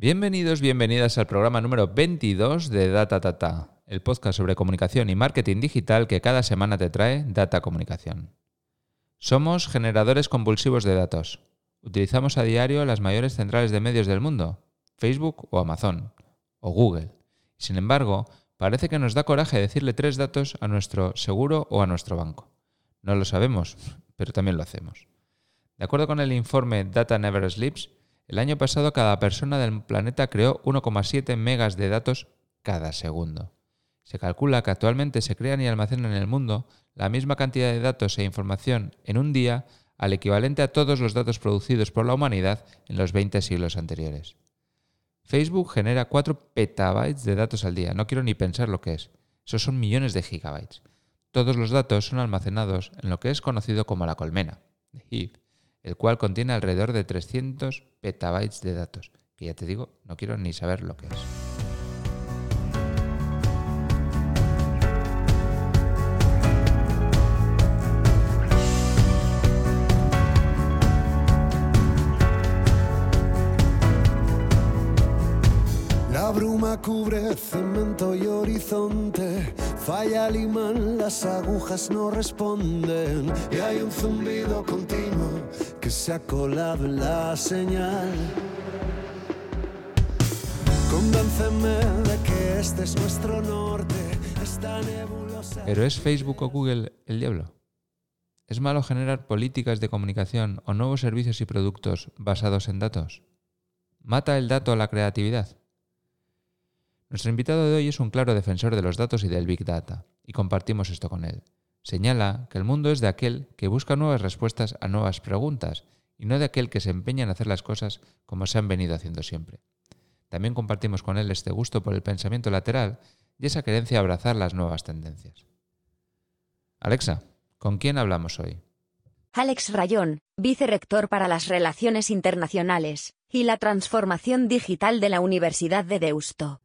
Bienvenidos, bienvenidas al programa número 22 de Data Tata, el podcast sobre comunicación y marketing digital que cada semana te trae Data Comunicación. Somos generadores compulsivos de datos. Utilizamos a diario las mayores centrales de medios del mundo, Facebook o Amazon, o Google. Sin embargo, parece que nos da coraje decirle tres datos a nuestro seguro o a nuestro banco. No lo sabemos, pero también lo hacemos. De acuerdo con el informe Data Never Sleeps, el año pasado cada persona del planeta creó 1,7 megas de datos cada segundo. Se calcula que actualmente se crean y almacenan en el mundo la misma cantidad de datos e información en un día al equivalente a todos los datos producidos por la humanidad en los 20 siglos anteriores. Facebook genera 4 petabytes de datos al día, no quiero ni pensar lo que es. Esos son millones de gigabytes. Todos los datos son almacenados en lo que es conocido como la colmena, el cual contiene alrededor de 300 petabytes de datos, que ya te digo, no quiero ni saber lo que es. Cubre cemento y horizonte, falla el imán, las agujas no responden y hay un zumbido continuo que se ha colado en la señal. Convénceme de que este es nuestro norte, esta nebulosa. ¿Pero es Facebook o Google el diablo? ¿Es malo generar políticas de comunicación o nuevos servicios y productos basados en datos? ¿Mata el dato a la creatividad? Nuestro invitado de hoy es un claro defensor de los datos y del Big Data, y compartimos esto con él. Señala que el mundo es de aquel que busca nuevas respuestas a nuevas preguntas, y no de aquel que se empeña en hacer las cosas como se han venido haciendo siempre. También compartimos con él este gusto por el pensamiento lateral y esa querencia a abrazar las nuevas tendencias. Alexa, ¿con quién hablamos hoy? Alex Rayón, vicerrector para las Relaciones Internacionales y la Transformación Digital de la Universidad de Deusto.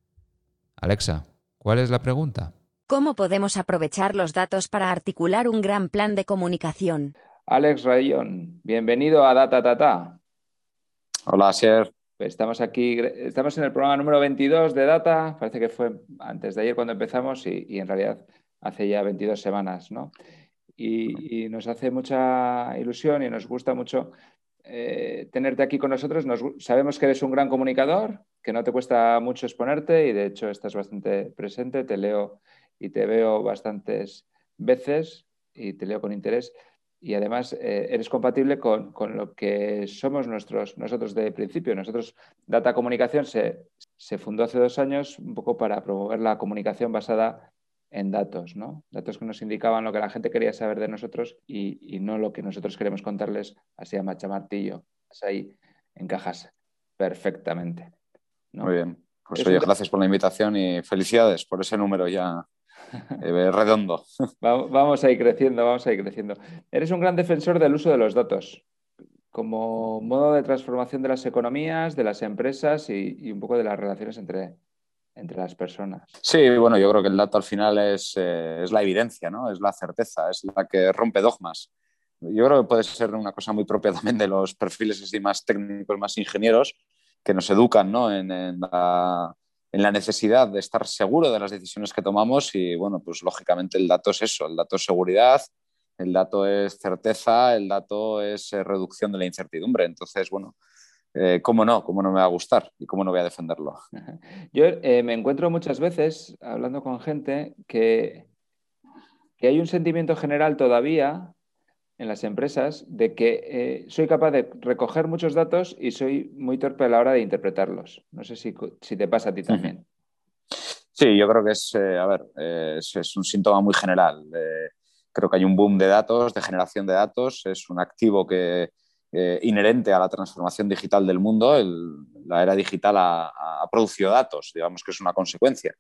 Alexa, ¿cuál es la pregunta? ¿Cómo podemos aprovechar los datos para articular un gran plan de comunicación? Alex Rayón, bienvenido a Data Tata. Hola, Sier. Estamos aquí, estamos en el programa número 22 de Data, parece que fue antes de ayer cuando empezamos y, en realidad hace ya 22 semanas, ¿no? Y, y, nos hace mucha ilusión y nos gusta mucho eh, tenerte aquí con nosotros. sabemos que eres un gran comunicador, que no te cuesta mucho exponerte y de hecho estás bastante presente. Te leo y te veo bastantes veces y te leo con interés. Y además eh, eres compatible con, lo que somos nuestros, nosotros de principio. Nosotros, Data Comunicación se, se fundó hace dos años un poco para promover la comunicación basada en datos, ¿no? Datos que nos indicaban lo que la gente quería saber de nosotros y, no lo que nosotros queremos contarles así a machamartillo. Ahí encajas perfectamente. Muy bien. Pues oye, gracias por la invitación y felicidades por ese número ya eh, redondo. vamos a ir creciendo, vamos a ir creciendo. Eres un gran defensor del uso de los datos como modo de transformación de las economías, de las empresas y un poco de las relaciones entre, entre las personas. Sí, bueno, yo creo que el dato al final es, eh, es, la evidencia, ¿no? Es la certeza, es la que rompe dogmas. Yo creo que puede ser una cosa muy propia también de los perfiles así más técnicos, más ingenieros, que nos educan ¿no? en, en, la, necesidad de estar seguro de las decisiones que tomamos y, bueno, pues lógicamente el dato es eso, el dato es seguridad, el dato es certeza, el dato es eh, reducción de la incertidumbre. Entonces, bueno, eh, ¿cómo no? ¿Cómo no me va a gustar? ¿Y cómo no voy a defenderlo? Yo eh, me encuentro muchas veces hablando con gente que, que, hay un sentimiento general todavía en las empresas de que eh, soy capaz de recoger muchos datos y soy muy torpe a la hora de interpretarlos. No sé si, si te pasa a ti también. Sí, yo creo que es, a ver, es, es, un síntoma muy general. creo que hay un boom de datos, de generación de datos, es un activo que, eh, inherente a la transformación digital del mundo. la era digital ha, producido datos, digamos que es una consecuencia.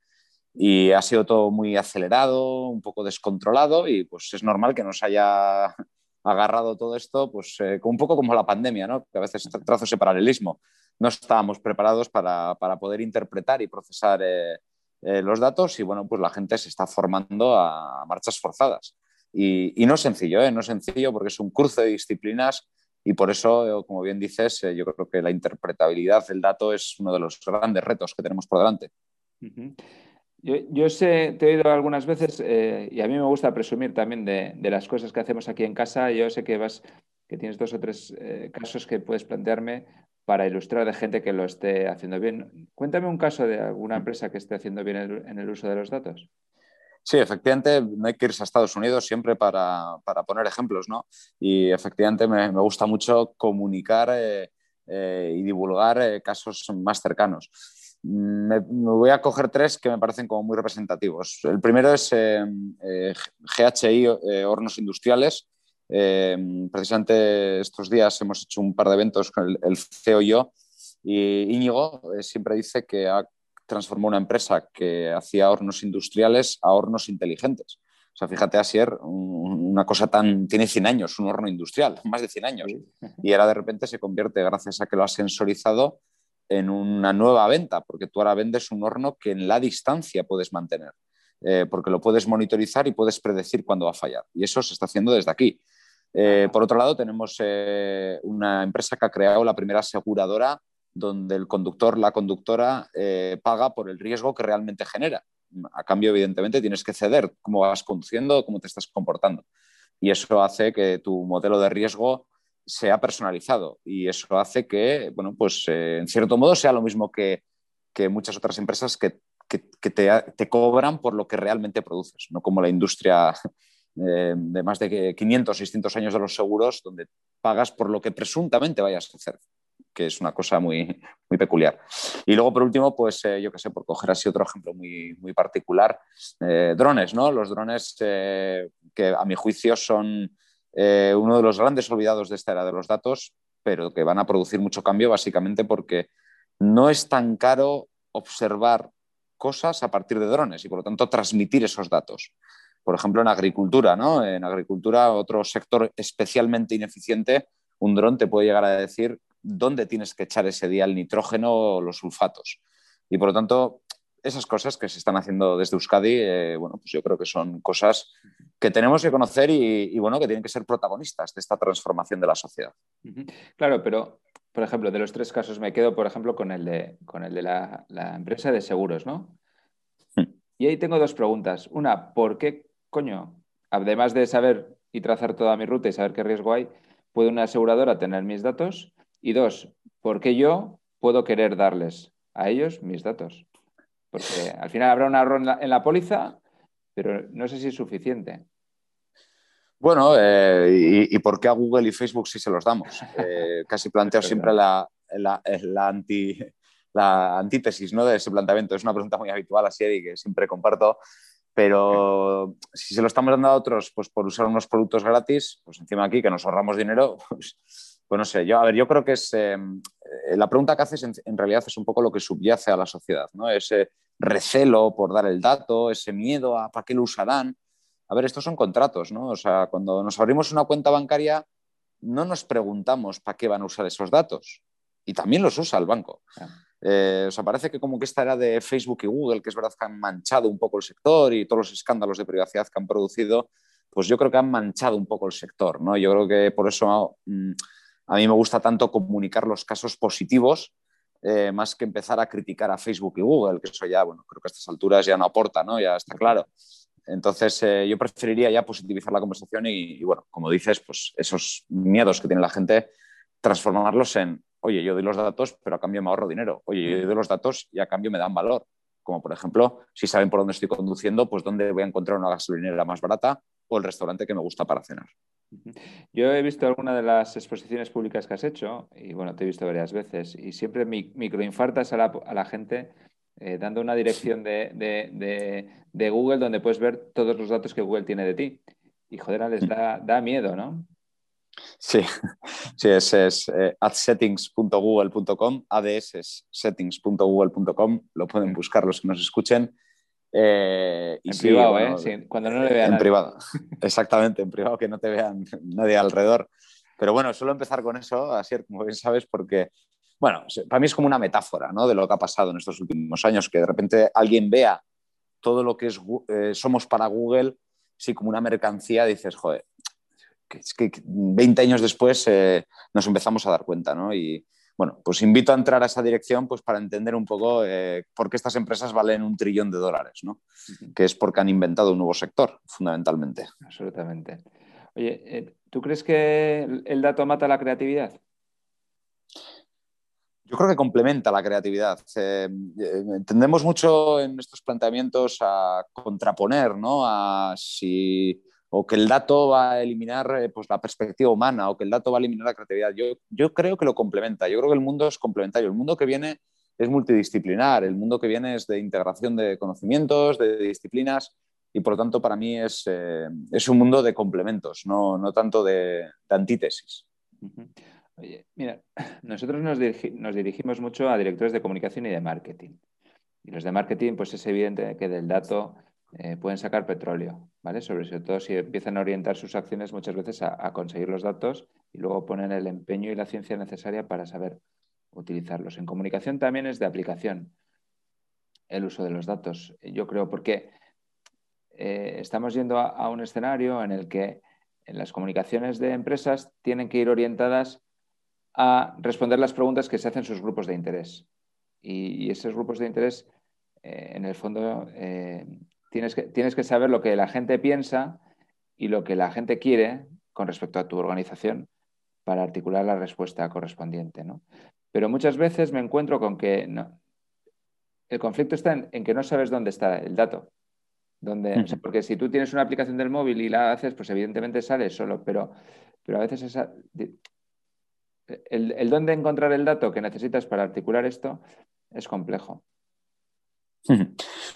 Y ha sido todo muy acelerado, un poco descontrolado y pues es normal que nos haya agarrado todo esto, pues eh, un poco como la pandemia, ¿no? que a veces trazo ese paralelismo. No estábamos preparados para, para poder interpretar y procesar eh, los datos y bueno, pues la gente se está formando a marchas forzadas. Y, y no es sencillo, ¿eh? no es sencillo porque es un cruce de disciplinas Y por eso, como bien dices, yo creo que la interpretabilidad del dato es uno de los grandes retos que tenemos por delante. Yo, sé, te he oído algunas veces y a mí me gusta presumir también de, de, las cosas que hacemos aquí en casa. Yo sé que vas, que tienes dos o tres casos que puedes plantearme para ilustrar de gente que lo esté haciendo bien. Cuéntame un caso de alguna empresa que esté haciendo bien en el uso de los datos. Sí, efectivamente, no hay que irse a Estados Unidos siempre para, poner ejemplos, ¿no? Y efectivamente me, gusta mucho comunicar eh, eh, y divulgar eh, casos más cercanos. Me, voy a coger tres que me parecen como muy representativos. El primero es GHI Hornos Industriales, eh, precisamente estos días hemos hecho un par de eventos con el, CEO y yo, y Íñigo eh, siempre dice que ha transformado una empresa que hacía hornos industriales a hornos inteligentes. O sea, fíjate, Asier, una cosa tan. tiene 100 años, un horno industrial, más de 100 años. Y ahora de repente se convierte, gracias a que lo ha sensorizado, en una nueva venta, porque tú ahora vendes un horno que en la distancia puedes mantener. Eh, porque lo puedes monitorizar y puedes predecir cuándo va a fallar. Y eso se está haciendo desde aquí. Eh, por otro lado, tenemos eh, una empresa que ha creado la primera aseguradora donde el conductor, la conductora, paga por el riesgo que realmente genera. A cambio, evidentemente, tienes que ceder cómo vas conduciendo, cómo te estás comportando. Y eso hace que tu modelo de riesgo sea personalizado y eso hace que, bueno, pues en cierto modo sea lo mismo que, que muchas otras empresas que que, te, cobran por lo que realmente produces, no como la industria eh, de más de 500, 600 años de los seguros, donde pagas por lo que presuntamente vayas a hacer, que es una cosa muy, muy peculiar. Y luego, por último, pues eh, yo qué sé, por coger así otro ejemplo muy, muy particular, eh, drones, ¿no? Los drones que a mi juicio son uno de los grandes olvidados de esta era de los datos, pero que van a producir mucho cambio básicamente porque no es tan caro observar cosas a partir de drones y por lo tanto transmitir esos datos. Por ejemplo, en agricultura, ¿no? En agricultura, otro sector especialmente ineficiente, un dron te puede llegar a decir dónde tienes que echar ese día el nitrógeno o los sulfatos. Y por lo tanto, esas cosas que se están haciendo desde Euskadi, eh, bueno, pues yo creo que son cosas que tenemos que conocer y, bueno, que tienen que ser protagonistas de esta transformación de la sociedad. Claro, pero por ejemplo, de los tres casos me quedo, por ejemplo, con el de, con el de la, empresa de seguros, ¿no? Hmm. Y ahí tengo dos preguntas. Una, ¿por qué, coño, además de saber y trazar toda mi ruta y saber qué riesgo hay, puede una aseguradora tener mis datos? Y dos, ¿por qué yo puedo querer darles a ellos mis datos? Porque al final habrá un error en la póliza, pero no sé si es suficiente. Bueno, eh, y, por qué a Google y Facebook sí se los damos? Eh, casi planteo siempre la, anti, la antítesis ¿no? de ese planteamiento. Es una pregunta muy habitual así y que siempre comparto. Pero si se lo estamos dando a otros pues por usar unos productos gratis, pues encima aquí que nos ahorramos dinero, pues, pues no sé. Yo, a ver, yo creo que es, eh, la pregunta que haces en, realidad es un poco lo que subyace a la sociedad, ¿no? Ese recelo por dar el dato, ese miedo a para qué lo usarán a ver, estos son contratos, ¿no? O sea, cuando nos abrimos una cuenta bancaria, no nos preguntamos para qué van a usar esos datos. Y también los usa el banco. Eh, o sea, parece que como que esta era de Facebook y Google, que es verdad que han manchado un poco el sector y todos los escándalos de privacidad que han producido, pues yo creo que han manchado un poco el sector, ¿no? Yo creo que por eso mm, a mí me gusta tanto comunicar los casos positivos eh, más que empezar a criticar a Facebook y Google, que eso ya, bueno, creo que a estas alturas ya no aporta, ¿no? Ya está claro. Entonces, eh, yo preferiría ya positivizar la conversación y, bueno, como dices, pues esos miedos que tiene la gente, transformarlos en, oye, yo doy los datos, pero a cambio me ahorro dinero. Oye, yo doy los datos y a cambio me dan valor. Como por ejemplo, si saben por dónde estoy conduciendo, pues dónde voy a encontrar una gasolinera más barata o el restaurante que me gusta para cenar. Yo he visto alguna de las exposiciones públicas que has hecho y bueno, te he visto varias veces y siempre microinfartas a la, a la gente eh, dando una dirección de, Google donde puedes ver todos los datos que Google tiene de ti. Y joder, les da, da miedo, ¿no? Sí, sí, es, es eh, adsettings.google.com, ads settings.google.com, lo pueden buscar los que nos escuchen. Eh, y en privado, ¿eh? cuando no le vean. En privado, exactamente, en privado, que no te vean nadie alrededor. Pero bueno, suelo empezar con eso, así como bien sabes, porque bueno, para mí es como una metáfora ¿no? de lo que ha pasado en estos últimos años, que de repente alguien vea todo lo que es, eh, somos para Google, sí, como una mercancía, dices, joder, es que 20 años después eh, nos empezamos a dar cuenta, ¿no? Y bueno, pues invito a entrar a esa dirección pues para entender un poco eh, por qué estas empresas valen un trillón de dólares, ¿no? Que es porque han inventado un nuevo sector, fundamentalmente. Absolutamente. Oye, eh, ¿tú crees que el dato mata la creatividad? Yo creo que complementa la creatividad. entendemos mucho en estos planteamientos a contraponer, ¿no? A si o que el dato va a eliminar eh, pues, la perspectiva humana o que el dato va a eliminar la creatividad. Yo, yo creo que lo complementa, yo creo que el mundo es complementario, el mundo que viene es multidisciplinar, el mundo que viene es de integración de conocimientos, de disciplinas y por lo tanto para mí es, eh, es un mundo de complementos, no, no tanto de, antítesis. Oye, mira, nosotros nos, nos dirigimos mucho a directores de comunicación y de marketing. Y los de marketing, pues es evidente que del dato eh, pueden sacar petróleo, ¿vale? Sobre, todo si empiezan a orientar sus acciones muchas veces a, conseguir los datos y luego ponen el empeño y la ciencia necesaria para saber utilizarlos. En comunicación también es de aplicación el uso de los datos, yo creo, porque eh, estamos yendo a, un escenario en el que las comunicaciones de empresas tienen que ir orientadas a responder las preguntas que se hacen sus grupos de interés. Y, esos grupos de interés, eh, en el fondo, tienes que, tienes que saber lo que la gente piensa y lo que la gente quiere con respecto a tu organización para articular la respuesta correspondiente. ¿no? Pero muchas veces me encuentro con que el conflicto está en, que no sabes dónde está el dato. Donde, porque si tú tienes una aplicación del móvil y la haces, pues evidentemente sale solo, pero, pero a veces esa, el, el dónde encontrar el dato que necesitas para articular esto es complejo.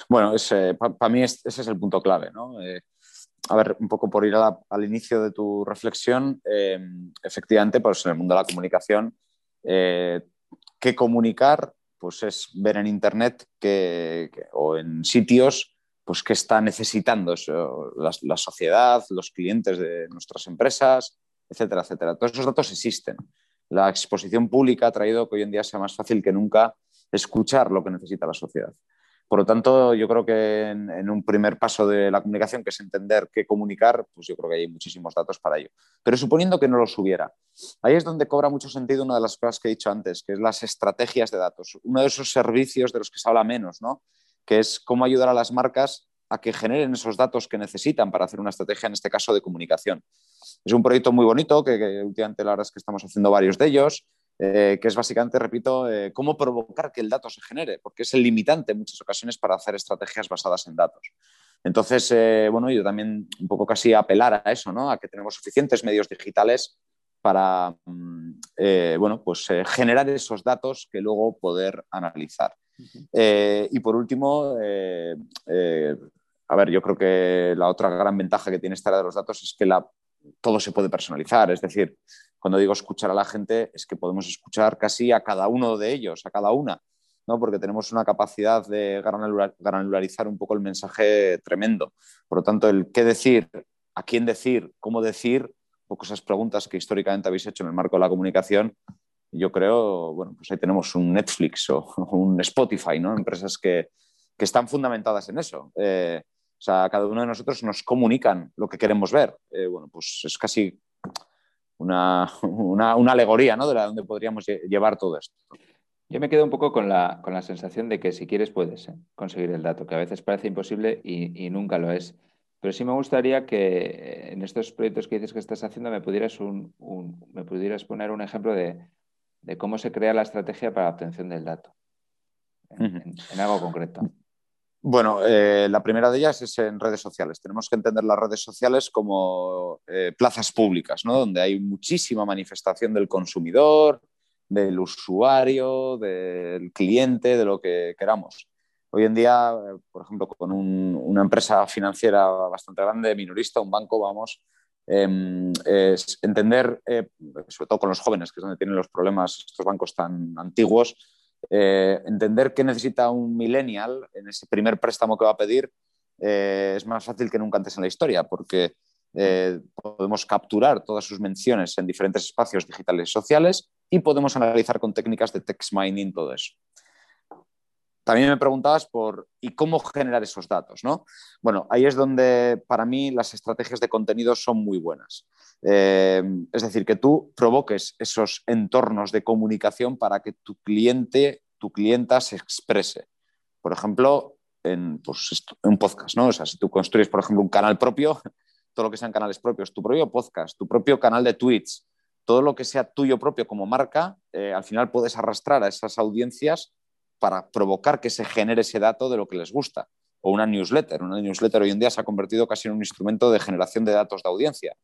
Bueno, para mí ese es el punto clave. ¿no? Eh, a ver, un poco por ir al inicio de tu reflexión, eh, efectivamente, pues en el mundo de la comunicación, eh, ¿qué comunicar? Pues es ver en Internet que, o en sitios pues qué está necesitando la, la, sociedad, los clientes de nuestras empresas, etcétera, etcétera. Todos esos datos existen. La exposición pública ha traído que hoy en día sea más fácil que nunca escuchar lo que necesita la sociedad. Por lo tanto, yo creo que en, un primer paso de la comunicación, que es entender qué comunicar, pues yo creo que hay muchísimos datos para ello. Pero suponiendo que no los hubiera, ahí es donde cobra mucho sentido una de las cosas que he dicho antes, que es las estrategias de datos. Uno de esos servicios de los que se habla menos, ¿no? que es cómo ayudar a las marcas a que generen esos datos que necesitan para hacer una estrategia, en este caso de comunicación. Es un proyecto muy bonito, que, que últimamente la verdad es que estamos haciendo varios de ellos. Eh, que es básicamente, repito, eh, cómo provocar que el dato se genere, porque es el limitante en muchas ocasiones para hacer estrategias basadas en datos. Entonces, eh, bueno, yo también un poco casi apelar a eso, ¿no? A que tenemos suficientes medios digitales para, mm, bueno, pues generar esos datos que luego poder analizar. y por último, a ver, yo creo que la otra gran ventaja que tiene esta área de los datos es que la, todo se puede personalizar, es decir, cuando digo escuchar a la gente, es que podemos escuchar casi a cada uno de ellos, a cada una, ¿no? porque tenemos una capacidad de granularizar un poco el mensaje tremendo. Por lo tanto, el qué decir, a quién decir, cómo decir, poco esas preguntas que históricamente habéis hecho en el marco de la comunicación, yo creo, bueno, pues ahí tenemos un Netflix o un Spotify, ¿no? Empresas que, que están fundamentadas en eso. Eh, o sea, cada uno de nosotros nos comunican lo que queremos ver. Eh, bueno, pues es casi una, una, alegoría ¿no? de la donde podríamos llevar todo esto. Yo me quedo un poco con la, con la sensación de que si quieres puedes ¿eh? conseguir el dato, que a veces parece imposible y, nunca lo es. Pero sí me gustaría que en estos proyectos que dices que estás haciendo me pudieras, un, me pudieras poner un ejemplo de, de, cómo se crea la estrategia para la obtención del dato, en algo concreto. Bueno, eh, la primera de ellas es en redes sociales. Tenemos que entender las redes sociales como eh, plazas públicas, ¿no? donde hay muchísima manifestación del consumidor, del usuario, del cliente, de lo que queramos. Hoy en día, eh, por ejemplo, con una empresa financiera bastante grande, minorista, un banco, vamos, em, es entender, sobre todo con los jóvenes, que es donde tienen los problemas estos bancos tan antiguos, eh, entender qué necesita un millennial en ese primer préstamo que va a pedir eh, es más fácil que nunca antes en la historia, porque eh, podemos capturar todas sus menciones en diferentes espacios digitales y sociales y podemos analizar con técnicas de text mining todo eso. También me preguntabas por ¿y cómo generar esos datos? ¿no? Bueno, ahí es donde para mí las estrategias de contenido son muy buenas. Eh, es decir, que tú provoques esos entornos de comunicación para que tu cliente, tu clienta se exprese. Por ejemplo, en, pues, un podcast, ¿no? O sea, si tú construyes, por ejemplo, un canal propio, todo lo que sean canales propios, tu propio podcast, tu propio canal de tweets, todo lo que sea tuyo propio como marca, eh, al final puedes arrastrar a esas audiencias para provocar que se genere ese dato de lo que les gusta. O una newsletter. Una newsletter hoy en día se ha convertido casi en un instrumento de generación de datos de audiencia.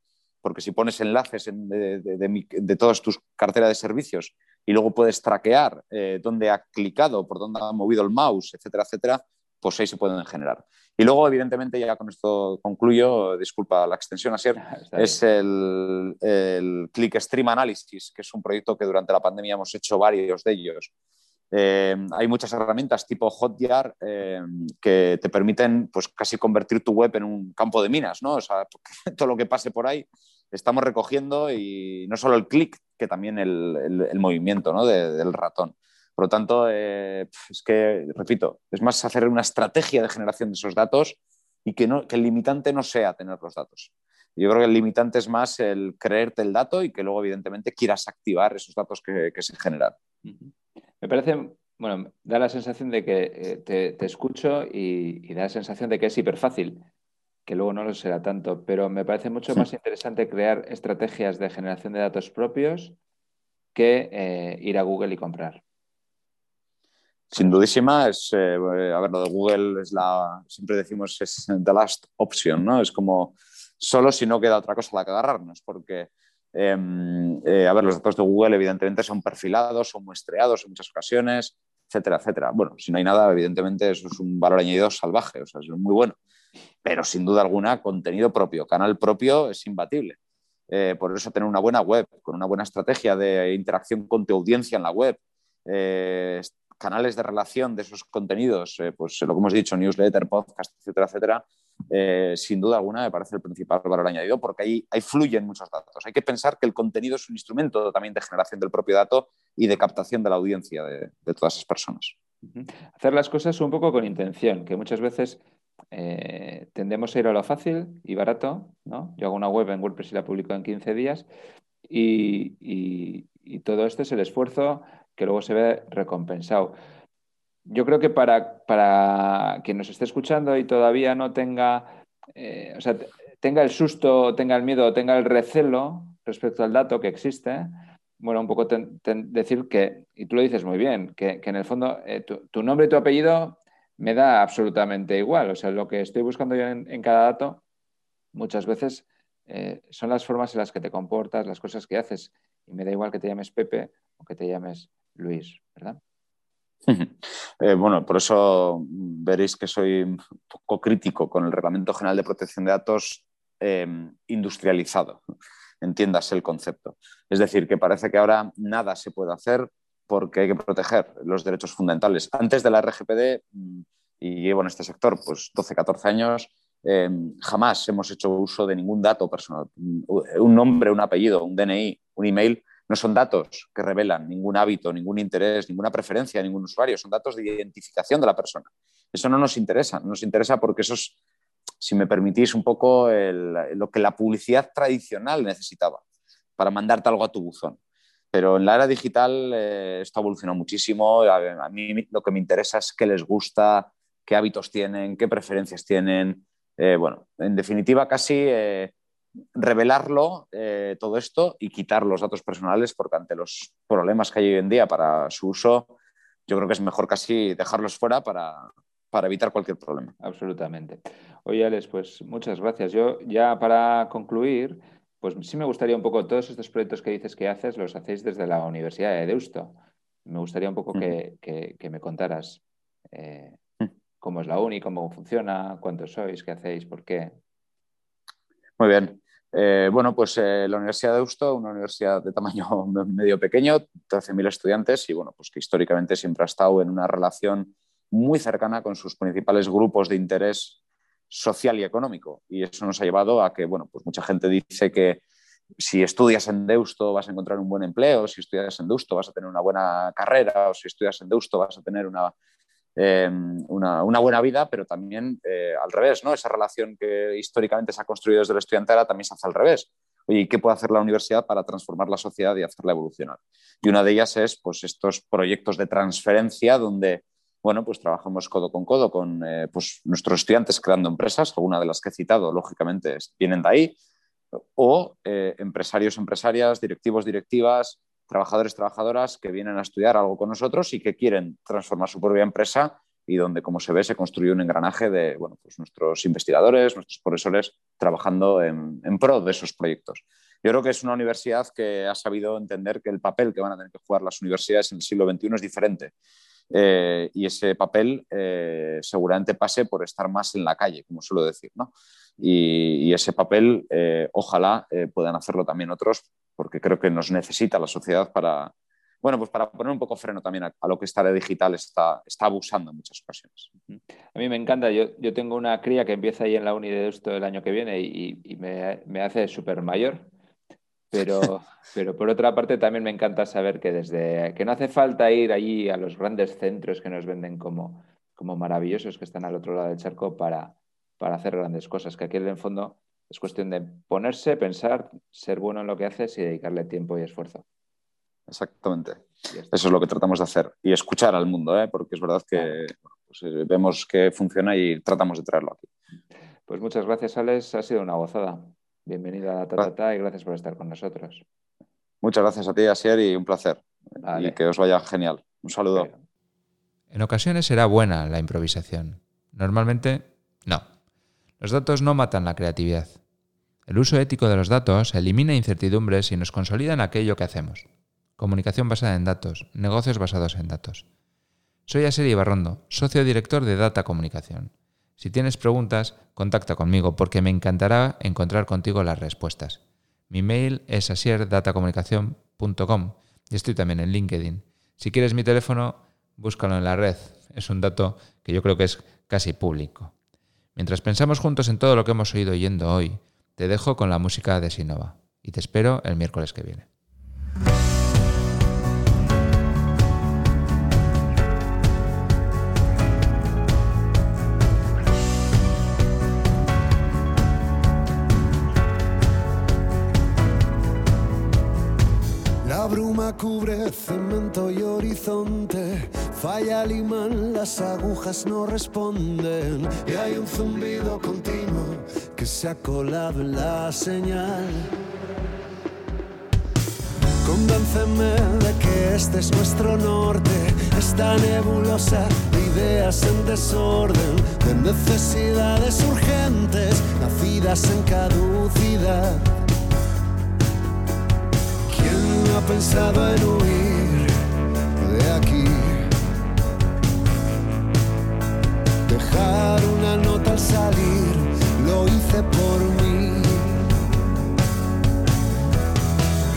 Porque si pones enlaces de, todas tus carteras de servicios y luego puedes traquear eh, dónde ha clicado, por dónde ha movido el mouse, etcétera, etcétera, pues ahí se pueden generar. Y luego, evidentemente, ya con esto concluyo, disculpa la extensión, así es el, el Click Stream Analysis, que es un proyecto que durante la pandemia hemos hecho varios de ellos eh, hay muchas herramientas tipo Hotjar eh, que te permiten pues, casi convertir tu web en un campo de minas, ¿no? O sea, todo lo que pase por ahí estamos recogiendo y no solo el clic, que también el, movimiento ¿no? del ratón. Por lo tanto, eh, es que, repito, es más hacer una estrategia de generación de esos datos y que, no, que el limitante no sea tener los datos. Yo creo que el limitante es más el creerte el dato y que luego, evidentemente, quieras activar esos datos que, se generan. Me parece, bueno, da la sensación de que eh, te, escucho y, da la sensación de que es hiper fácil, que luego no lo será tanto, pero me parece mucho más interesante crear estrategias de generación de datos propios que eh, ir a Google y comprar. Sin dudísima, es, eh, a ver, lo de Google es la, siempre decimos es the last option, ¿no? Es como solo si no queda otra cosa a la que agarrarnos, porque Em, eh, a ver, los datos de Google evidentemente son perfilados, son muestreados en muchas ocasiones, etcétera, etcétera. Bueno, si no hay nada, evidentemente eso es un valor añadido salvaje, o sea, es muy bueno. Pero sin duda alguna, contenido propio, canal propio es imbatible. Eh, por eso tener una buena web, con una buena estrategia de interacción con tu audiencia en la web, eh, canales de relación de esos contenidos, pues lo que hemos dicho, newsletter, podcast, etcétera, etcétera, eh, sin duda alguna me parece el principal valor añadido porque ahí, fluyen muchos datos. Hay que pensar que el contenido es un instrumento también de generación del propio dato y de captación de la audiencia de, todas esas personas. Hacer las cosas un poco con intención, que muchas veces eh, tendemos a ir a lo fácil y barato. ¿no? Yo hago una web en WordPress y la publico en 15 días y, y todo esto es el esfuerzo que luego se ve recompensado yo creo que para, para quien nos esté escuchando y todavía no tenga, eh, o sea, tenga el susto, tenga el miedo, tenga el recelo respecto al dato que existe, bueno, un poco decir que, y tú lo dices muy bien, que, en el fondo eh, tu, nombre y tu apellido me da absolutamente igual. O sea, lo que estoy buscando yo en, cada dato muchas veces eh, son las formas en las que te comportas, las cosas que haces. Y me da igual que te llames Pepe o que te llames Luis, ¿verdad? Eh, bueno, por eso veréis que soy un poco crítico con el Reglamento General de Protección de Datos eh, industrializado. Entiéndase el concepto. Es decir, que parece que ahora nada se puede hacer porque hay que proteger los derechos fundamentales. Antes de la RGPD, mm, y llevo en este sector pues 12, 14 años, eh, jamás hemos hecho uso de ningún dato personal. Un nombre, un apellido, un DNI, un email no son datos que revelan ningún hábito, ningún interés, ninguna preferencia ningún usuario, son datos de identificación de la persona. Eso no nos interesa, no nos interesa porque eso es, si me permitís, un poco lo que la publicidad tradicional necesitaba para mandarte algo a tu buzón. Pero en la era digital eh, esto ha evolucionado muchísimo. A, mí lo que me interesa es qué les gusta, qué hábitos tienen, qué preferencias tienen. Eh, bueno, en definitiva, casi eh, revelarlo eh, todo esto y quitar los datos personales porque ante los problemas que hay hoy en día para su uso, yo creo que es mejor casi dejarlos fuera para, evitar cualquier problema. Absolutamente. Oye, Alex, pues muchas gracias. Yo ya para concluir, pues sí me gustaría un poco, todos estos proyectos que dices que haces, los hacéis desde la Universidad de Deusto. Me gustaría un poco que, me contaras eh, mm. cómo es la uni, cómo funciona, cuántos sois, qué hacéis, por qué. Muy bien. Eh, bueno, pues eh, la Universidad de Deusto, una universidad de tamaño medio pequeño, 13.000 estudiantes y bueno, pues que históricamente siempre ha estado en una relación muy cercana con sus principales grupos de interés social y económico. Y eso nos ha llevado a que, bueno, pues mucha gente dice que si estudias en Deusto vas a encontrar un buen empleo, si estudias en Deusto vas a tener una buena carrera, o si estudias en Deusto vas a tener una em, una, buena vida, pero también eh, al revés, ¿no? Esa relación que históricamente se ha construido desde la estudiantela también se hace al revés. Oye, ¿qué puede hacer la universidad para transformar la sociedad y hacerla evolucionar? Y una de ellas es pues, estos proyectos de transferencia donde bueno, pues trabajamos codo con codo con eh, pues, nuestros estudiantes creando empresas, alguna de las que he citado, lógicamente, vienen de ahí, o eh, empresarios, empresarias, directivos, directivas, trabajadores, trabajadoras que vienen a estudiar algo con nosotros y que quieren transformar su propia empresa y donde, como se ve, se construye un engranaje de bueno, pues nuestros investigadores, nuestros profesores trabajando en, pro de esos proyectos. Yo creo que es una universidad que ha sabido entender que el papel que van a tener que jugar las universidades en el siglo XXI es diferente. Eh, y ese papel eh, seguramente pase por estar más en la calle, como suelo decir. ¿no? Y, ese papel, eh, ojalá puedan hacerlo también otros, porque creo que nos necesita la sociedad para, bueno, pues para poner un poco freno también a, lo que esta red digital está, está abusando en muchas ocasiones. A mí me encanta, yo, yo tengo una cría que empieza ahí en la uni de esto el año que viene y, me, me, hace súper mayor, pero, pero por otra parte también me encanta saber que desde que no hace falta ir allí a los grandes centros que nos venden como, como maravillosos que están al otro lado del charco para, para hacer grandes cosas, que aquí en el fondo es cuestión de ponerse, pensar, ser bueno en lo que haces y dedicarle tiempo y esfuerzo. Exactamente. Eso es lo que tratamos de hacer. Y escuchar al mundo, ¿eh? porque es verdad que pues, eh, vemos que funciona y tratamos de traerlo aquí. Pues muchas gracias, Alex. Ha sido una gozada. Bienvenida a Tatata y gracias por estar con nosotros. Muchas gracias a ti, Asier, y un placer. Y que os vaya genial. Un saludo. En ocasiones será buena la improvisación. Normalmente, no. Los datos no matan la creatividad. El uso ético de los datos elimina incertidumbres y nos consolida en aquello que hacemos. Comunicación basada en datos, negocios basados en datos. Soy Aseri Barrondo, socio director de Data Comunicación. Si tienes preguntas, contacta conmigo porque me encantará encontrar contigo las respuestas. Mi mail es asierdatacomunicación.com y estoy también en LinkedIn. Si quieres mi teléfono, búscalo en la red. Es un dato que yo creo que es casi público. Mientras pensamos juntos en todo lo que hemos oído yendo hoy, te dejo con la música de Sinova y te espero el miércoles que viene. Cubre cemento y horizonte. Falla el imán, las agujas no responden. Y hay un zumbido continuo que se ha colado en la señal. Convénceme de que este es nuestro norte, esta nebulosa de ideas en desorden, de necesidades urgentes, nacidas en caducidad ha pensado en huir de aquí. Dejar una nota al salir, lo hice por mí.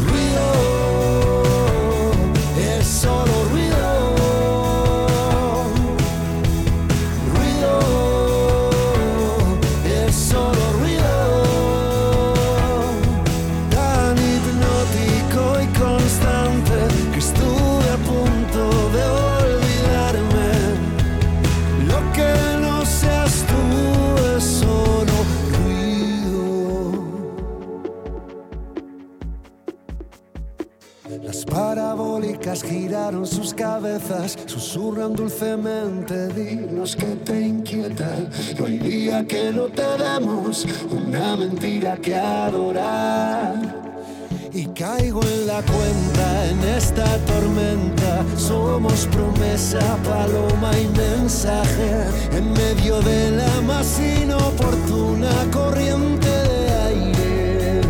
Ruido. giraron adorar. Y caigo en la cuenta en esta tormenta. Somos promesa, paloma y mensaje. En medio de la más inoportuna corriente de aire.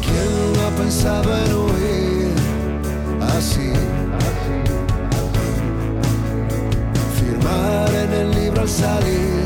¿Quién no ha pensado en huir? así. Firmar en el libro al salir